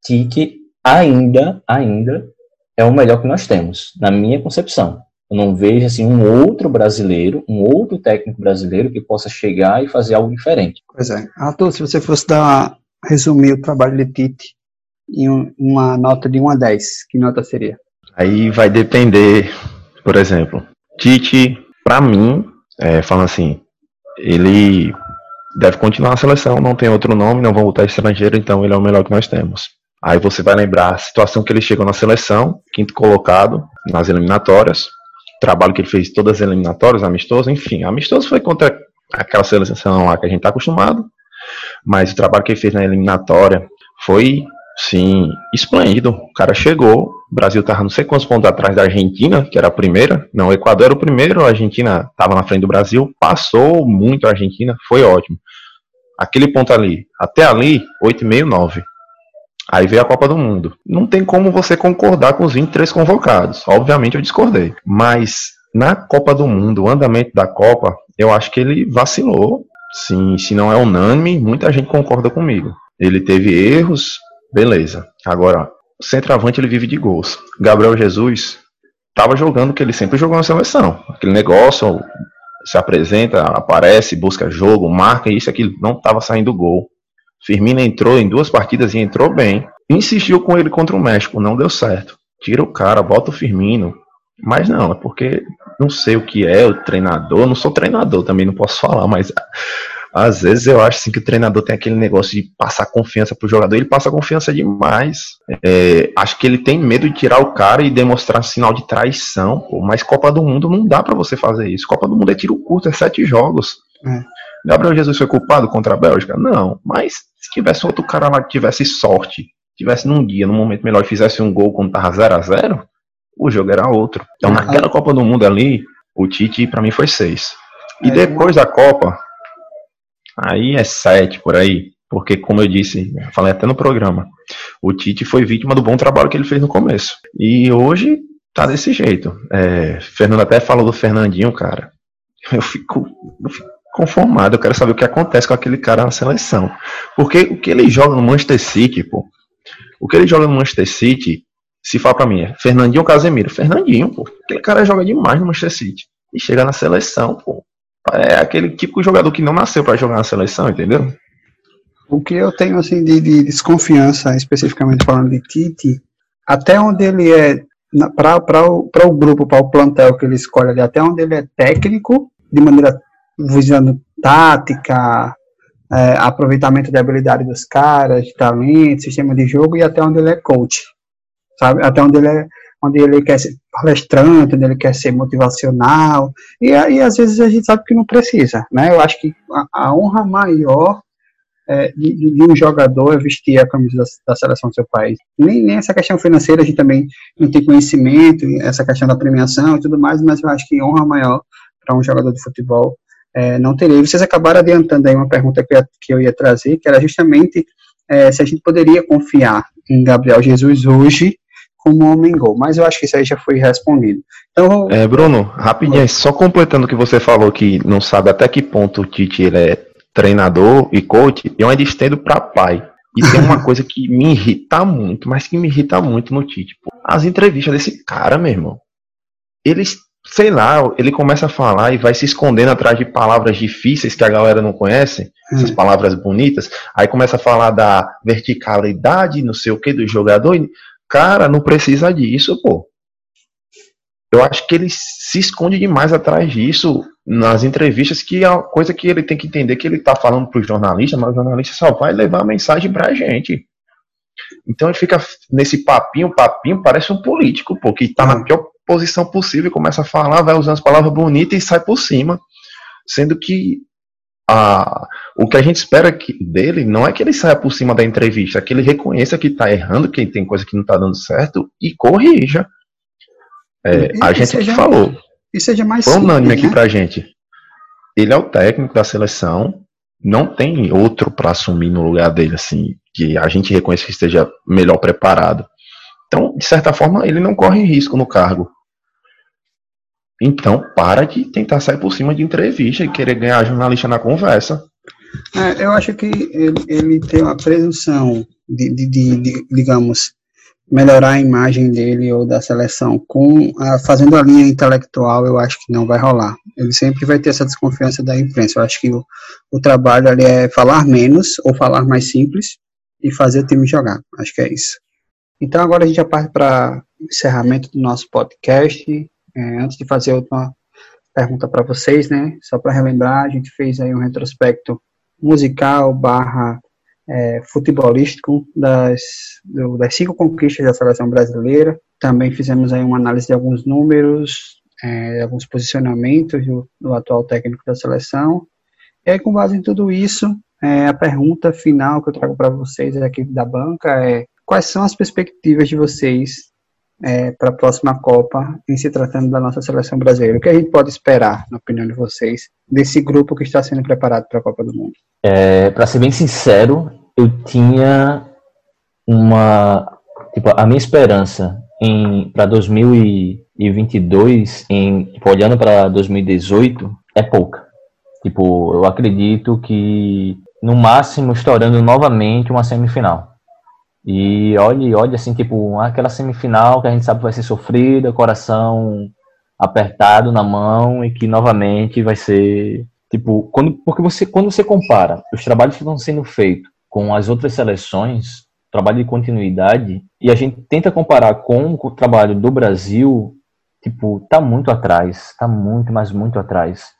Tite ainda, ainda é o melhor que nós temos, na minha concepção. Eu não vejo assim um outro brasileiro, um outro técnico brasileiro que possa chegar e fazer algo diferente. Pois é. Arthur, se você fosse dar resumir o trabalho de Tite em uma nota de 1 a 10, que nota seria? Aí vai depender, por exemplo, Tite, para mim, é, falando assim, ele deve continuar na seleção, não tem outro nome, não vão voltar estrangeiro, então ele é o melhor que nós temos. Aí você vai lembrar a situação que ele chegou na seleção, quinto colocado nas eliminatórias, trabalho que ele fez todas as eliminatórias, amistoso, enfim, amistoso foi contra aquela seleção lá que a gente está acostumado, mas o trabalho que ele fez na eliminatória foi, sim, esplêndido. O cara chegou, o Brasil estava não sei quantos pontos atrás da Argentina, que era a primeira, não, o Equador era o primeiro, a Argentina estava na frente do Brasil, passou muito a Argentina, foi ótimo. Aquele ponto ali, até ali, 8,5, 9. Aí veio a Copa do Mundo. Não tem como você concordar com os 23 convocados. Obviamente eu discordei. Mas na Copa do Mundo, o andamento da Copa, eu acho que ele vacilou. Sim, se não é unânime, muita gente concorda comigo. Ele teve erros, beleza. Agora, o centroavante ele vive de gols. Gabriel Jesus estava jogando o que ele sempre jogou na seleção. Aquele negócio, se apresenta, aparece, busca jogo, marca isso, aquilo. Não estava saindo gol. Firmino entrou em duas partidas e entrou bem. Insistiu com ele contra o México, não deu certo. Tira o cara, bota o Firmino. Mas não, é porque não sei o que é o treinador. Não sou treinador, também não posso falar, mas às vezes eu acho assim, que o treinador tem aquele negócio de passar confiança pro jogador. Ele passa confiança demais. É, acho que ele tem medo de tirar o cara e demonstrar sinal de traição. Pô, mas Copa do Mundo não dá para você fazer isso. Copa do Mundo é tiro curto, é sete jogos. É. Gabriel Jesus foi culpado contra a Bélgica? Não, mas se tivesse outro cara lá que tivesse sorte, tivesse num dia, num momento melhor e fizesse um gol quando tava 0 a 0 o jogo era outro. Então naquela Copa do Mundo ali, o Tite para mim foi 6. E é, depois da Copa, aí é 7 por aí. Porque, como eu disse, falei até no programa, o Tite foi vítima do bom trabalho que ele fez no começo. E hoje tá desse jeito. É, Fernando até falou do Fernandinho, cara. Eu fico, eu fico conformado. Eu quero saber o que acontece com aquele cara na seleção. Porque o que ele joga no Manchester City, pô. O que ele joga no Manchester City, se fala pra mim, é Fernandinho ou Casemiro? Fernandinho, pô. Aquele cara joga demais no Manchester City. E chega na seleção, pô. É aquele tipo de jogador que não nasceu para jogar na seleção, entendeu? O que eu tenho assim de, de desconfiança, especificamente falando de Tite, até onde ele é para o, o grupo, para o plantel que ele escolhe ali, até onde ele é técnico, de maneira visando tática, é, aproveitamento de habilidade dos caras, de talento, sistema de jogo e até onde ele é coach, sabe? Até onde ele é, onde ele quer ser palestrante, onde ele quer ser motivacional e aí às vezes a gente sabe que não precisa, né? Eu acho que a, a honra maior é, de, de, um jogador é vestir a camisa da, da, seleção do seu país. Nem, nem essa questão financeira a gente também não tem conhecimento, essa questão da premiação e tudo mais, mas eu acho que honra maior para um jogador de futebol é, não terei. Vocês acabaram adiantando aí uma pergunta que eu, ia, que eu ia trazer, que era justamente é, se a gente poderia confiar em Gabriel Jesus hoje como homem gol, mas eu acho que isso aí já foi respondido. Então, é, Bruno, rapidinho, só completando o que você falou que não sabe até que ponto o Tite é treinador e coach, eu ainda estendo para pai. E tem uma [laughs] coisa que me irrita muito, mas que me irrita muito no Tite. Pô. As entrevistas desse cara, meu irmão. Eles, sei lá, ele começa a falar e vai se escondendo atrás de palavras difíceis que a galera não conhece, hum. essas palavras bonitas. Aí começa a falar da verticalidade, não sei o que, do jogador. Cara, não precisa disso, pô. Eu acho que ele se esconde demais atrás disso nas entrevistas, que é uma coisa que ele tem que entender que ele está falando para o jornalista, mas o jornalista só vai levar a mensagem para a gente. Então ele fica nesse papinho, papinho, parece um político, pô, que está na pior posição possível, começa a falar, vai usando as palavras bonitas e sai por cima. Sendo que a, o que a gente espera que, dele não é que ele saia por cima da entrevista, é que ele reconheça que está errando, que tem coisa que não está dando certo e corrija. É, e, a gente seja, que falou. E seja mais Foi unânime aqui né? pra gente. Ele é o técnico da seleção, não tem outro para assumir no lugar dele, assim, que a gente reconhece que esteja melhor preparado. Então, de certa forma, ele não corre risco no cargo. Então, para de tentar sair por cima de entrevista e querer ganhar jornalista na conversa. É, eu acho que ele, ele tem uma presunção de, de, de, de, digamos, melhorar a imagem dele ou da seleção com a, fazendo a linha intelectual, eu acho que não vai rolar. Ele sempre vai ter essa desconfiança da imprensa. Eu acho que o, o trabalho ali é falar menos ou falar mais simples e fazer o time jogar. Acho que é isso. Então agora a gente já parte para encerramento do nosso podcast. É, antes de fazer outra pergunta para vocês, né? Só para relembrar, a gente fez aí um retrospecto musical barra é, futebolístico das, do, das cinco conquistas da seleção brasileira. Também fizemos aí uma análise de alguns números, é, alguns posicionamentos do, do, atual técnico da seleção. E aí, com base em tudo isso, é, a pergunta final que eu trago para vocês aqui da banca é quais são as perspectivas de vocês é, para a próxima Copa em se tratando da nossa seleção brasileira? O que a gente pode esperar, na opinião de vocês, desse grupo que está sendo preparado para a Copa do Mundo? É, para ser bem sincero, eu tinha uma. Tipo, a minha esperança para 2022, em, tipo, olhando para 2018, é pouca. Tipo, eu acredito que no máximo estourando novamente uma semifinal. E olhe, olhe assim, tipo, aquela semifinal que a gente sabe vai ser sofrida, coração apertado na mão e que novamente vai ser, tipo, quando, porque você, quando você compara os trabalhos que estão sendo feitos com as outras seleções, trabalho de continuidade, e a gente tenta comparar com o trabalho do Brasil, tipo, tá muito atrás, tá muito, mas muito atrás.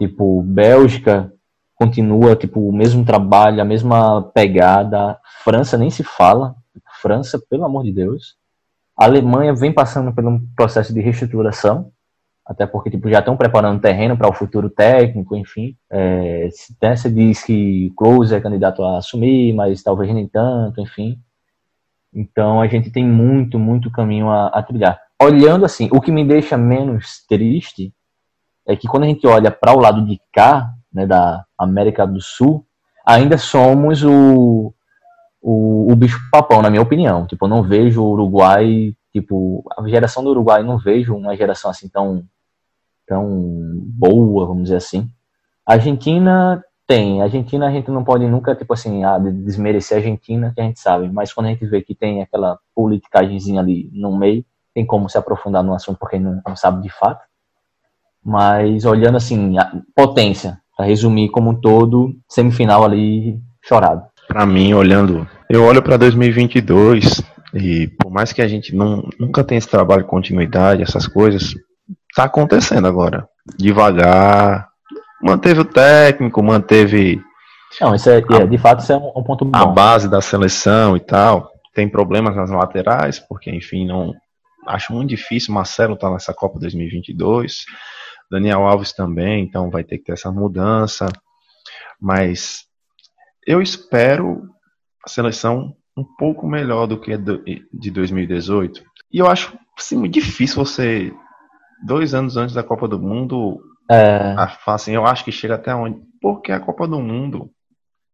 Tipo, Bélgica continua tipo o mesmo trabalho, a mesma pegada. França nem se fala. França, pelo amor de Deus. A Alemanha vem passando por um processo de reestruturação, até porque tipo, já estão preparando terreno para o futuro técnico, enfim. É, você diz que Close é candidato a assumir, mas talvez nem tanto, enfim. Então a gente tem muito, muito caminho a, a trilhar. Olhando assim, o que me deixa menos triste é que quando a gente olha para o lado de cá, né, da América do Sul, ainda somos o, o, o bicho papão, na minha opinião. Tipo, eu não vejo o Uruguai, tipo, a geração do Uruguai, não vejo uma geração assim tão, tão boa, vamos dizer assim. A Argentina tem. A Argentina a gente não pode nunca, tipo assim, ah, desmerecer a Argentina, que a gente sabe. Mas quando a gente vê que tem aquela politicagemzinha ali no meio, tem como se aprofundar no assunto porque não, não sabe de fato. Mas olhando assim, potência, para resumir como um todo, semifinal ali chorado. Para mim, olhando, eu olho para 2022 e por mais que a gente não, nunca tenha esse trabalho de continuidade, essas coisas, tá acontecendo agora. Devagar, manteve o técnico, manteve. Não, isso é, a, é, de fato, isso é um, ponto bom. A base da seleção e tal. Tem problemas nas laterais, porque, enfim, não. Acho muito difícil. Marcelo tá nessa Copa 2022. Daniel Alves também, então vai ter que ter essa mudança. Mas eu espero a seleção um pouco melhor do que de 2018. E eu acho assim, muito difícil você, dois anos antes da Copa do Mundo, é... assim, eu acho que chega até onde? Porque a Copa do Mundo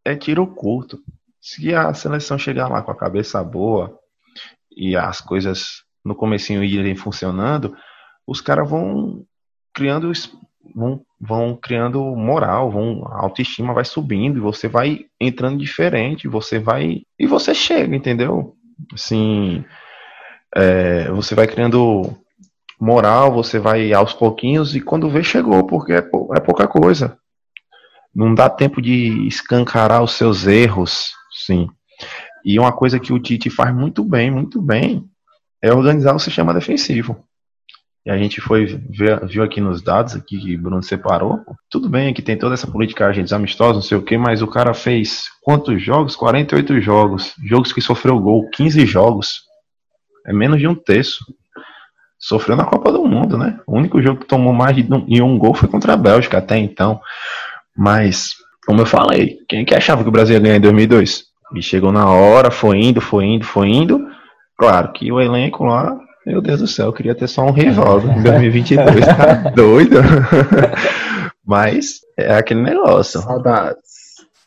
é tiro curto. Se a seleção chegar lá com a cabeça boa e as coisas no comecinho irem funcionando, os caras vão criando vão, vão criando moral, vão a autoestima vai subindo e você vai entrando diferente, você vai e você chega, entendeu? Assim, é, você vai criando moral, você vai aos pouquinhos e quando vê chegou, porque é, é pouca coisa. Não dá tempo de escancarar os seus erros, sim. E uma coisa que o Tite faz muito bem, muito bem, é organizar o sistema defensivo. E a gente foi ver, viu aqui nos dados aqui que o Bruno separou. Tudo bem que tem toda essa política gente amistosa, não sei o que, mas o cara fez quantos jogos? 48 jogos. Jogos que sofreu gol, 15 jogos. É menos de um terço. Sofreu na Copa do Mundo, né? O único jogo que tomou mais de um, um gol foi contra a Bélgica até então. Mas, como eu falei, quem que achava que o Brasil ia ganhar em 2002? E chegou na hora, foi indo, foi indo, foi indo. Claro que o elenco lá meu Deus do céu, eu queria ter só um rival em [laughs] 2022, tá [laughs] doido? [laughs] Mas é aquele negócio. Saudades.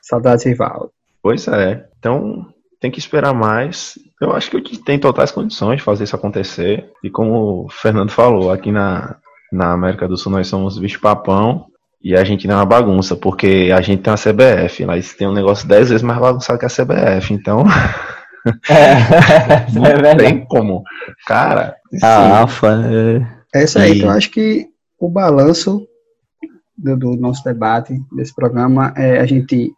Saudades rival. Pois é. Então tem que esperar mais. Eu acho que o tem totais condições de fazer isso acontecer. E como o Fernando falou, aqui na, na América do Sul nós somos bicho-papão. E a gente não é uma bagunça, porque a gente tem uma CBF, mas tem um negócio dez vezes mais bagunçado que a CBF, então É, [laughs] [laughs] não é tem como. Cara, a AFA. É... é isso aí. E... Então, acho que o balanço do, do, nosso debate, desse programa, é a gente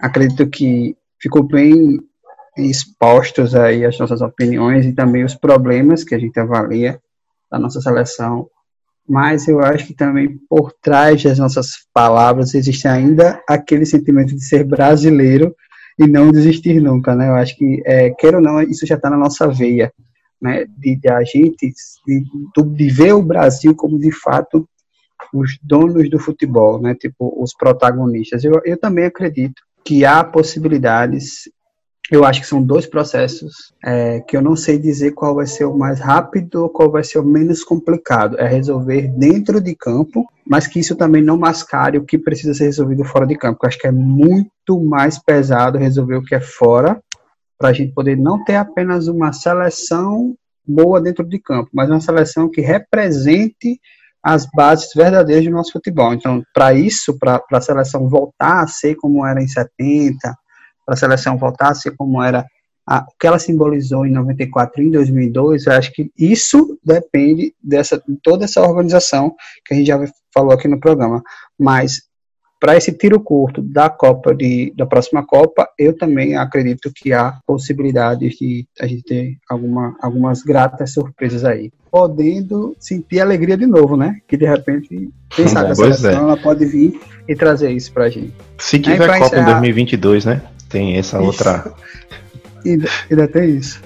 acredito que ficou bem expostos aí as nossas opiniões e também os problemas que a gente avalia da nossa seleção. Mas eu acho que também por trás das nossas palavras existe ainda aquele sentimento de ser brasileiro e não desistir nunca, né? Eu acho que, é, queira ou não, isso já está na nossa veia, né? De, de a gente, de, de ver o Brasil como, de fato, os donos do futebol, né? Tipo, os protagonistas. Eu, eu também acredito que há possibilidades eu acho que são dois processos é, que eu não sei dizer qual vai ser o mais rápido ou qual vai ser o menos complicado. É resolver dentro de campo, mas que isso também não mascare o que precisa ser resolvido fora de campo. Eu acho que é muito mais pesado resolver o que é fora, para a gente poder não ter apenas uma seleção boa dentro de campo, mas uma seleção que represente as bases verdadeiras do nosso futebol. Então, para isso, para a seleção voltar a ser como era em 70, para a seleção voltar a ser como era a, o que ela simbolizou em 94 e em 2002, eu acho que isso depende dessa toda essa organização que a gente já falou aqui no programa. Mas para esse tiro curto da Copa de, da próxima Copa, eu também acredito que há possibilidades de a gente ter alguma, algumas gratas surpresas aí. Podendo sentir alegria de novo, né? Que de repente, quem sabe a seleção é. ela pode vir e trazer isso para a gente. Se tiver Copa encerrar... em 2022, né? Tem essa isso. outra. [laughs] Ainda, tem isso.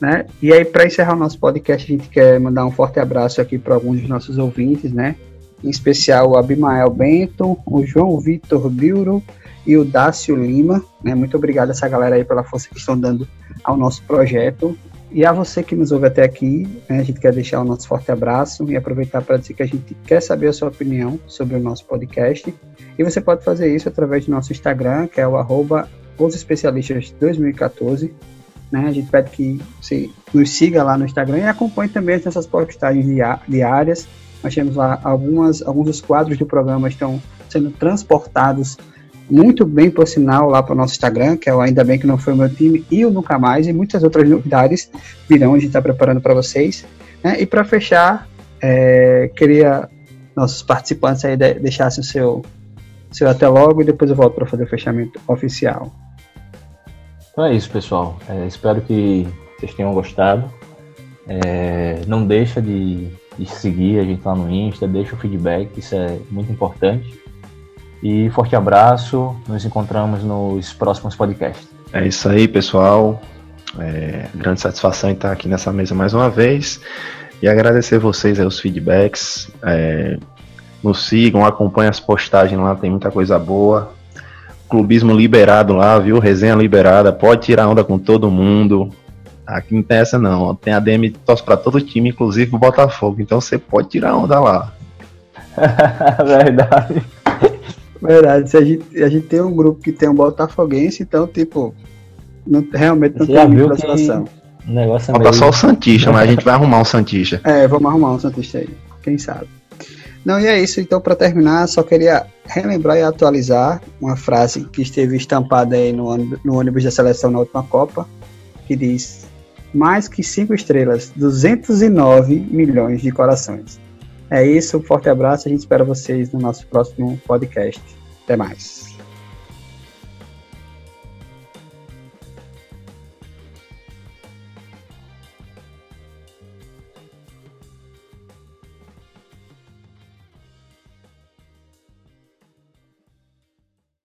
Né? E aí, para encerrar o nosso podcast, a gente quer mandar um forte abraço aqui para alguns dos nossos ouvintes, né? Em especial o Abimael Bento, o João Vitor Biuro e o Dácio Lima. Né? Muito obrigado a essa galera aí pela força que estão dando ao nosso projeto. E a você que nos ouve até aqui, né? a gente quer deixar o nosso forte abraço e aproveitar para dizer que a gente quer saber a sua opinião sobre o nosso podcast. E você pode fazer isso através do nosso Instagram, que é o arroba os especialistas 2014. Né? A gente pede que você nos siga lá no Instagram e acompanhe também as nossas postagens diárias. Nós temos lá algumas, alguns dos quadros do programa estão sendo transportados muito bem, por sinal, lá para o nosso Instagram, que é o Ainda Bem Que Não Foi o Meu Time, e o Nunca Mais, e muitas outras novidades virão, a gente está preparando para vocês. Né? E para fechar, é, queria nossos participantes aí de, deixassem o seu, seu até logo e depois eu volto para fazer o fechamento oficial. Então é isso, pessoal. É, espero que vocês tenham gostado. É, não deixa de, de, seguir a gente lá no Insta, deixa o feedback, isso é muito importante. E forte abraço, nos encontramos nos próximos podcasts. É isso aí, pessoal. É, grande satisfação estar aqui nessa mesa mais uma vez e agradecer vocês aí os feedbacks. É, nos sigam, acompanhem as postagens lá, tem muita coisa boa clubismo liberado lá, viu? Resenha liberada, pode tirar onda com todo mundo. Aqui não tem essa não, tem a DM torce para todo time, inclusive o Botafogo, então você pode tirar onda lá. [laughs] Verdade. Verdade, se a gente, a gente tem um grupo que tem um botafoguense, então, tipo, não, realmente não Você tem pra que seleção. o negócio é Falta meio... só o Santista, mas a gente vai arrumar um Santista. É, vamos arrumar um Santista aí, quem sabe. Não, e é isso. Então, para terminar, só queria relembrar e atualizar uma frase que esteve estampada aí no, ônibus- no ônibus da seleção na última Copa, que diz: mais que cinco estrelas, 209 milhões de corações. É isso, um forte abraço. A gente espera vocês no nosso próximo podcast. Até mais.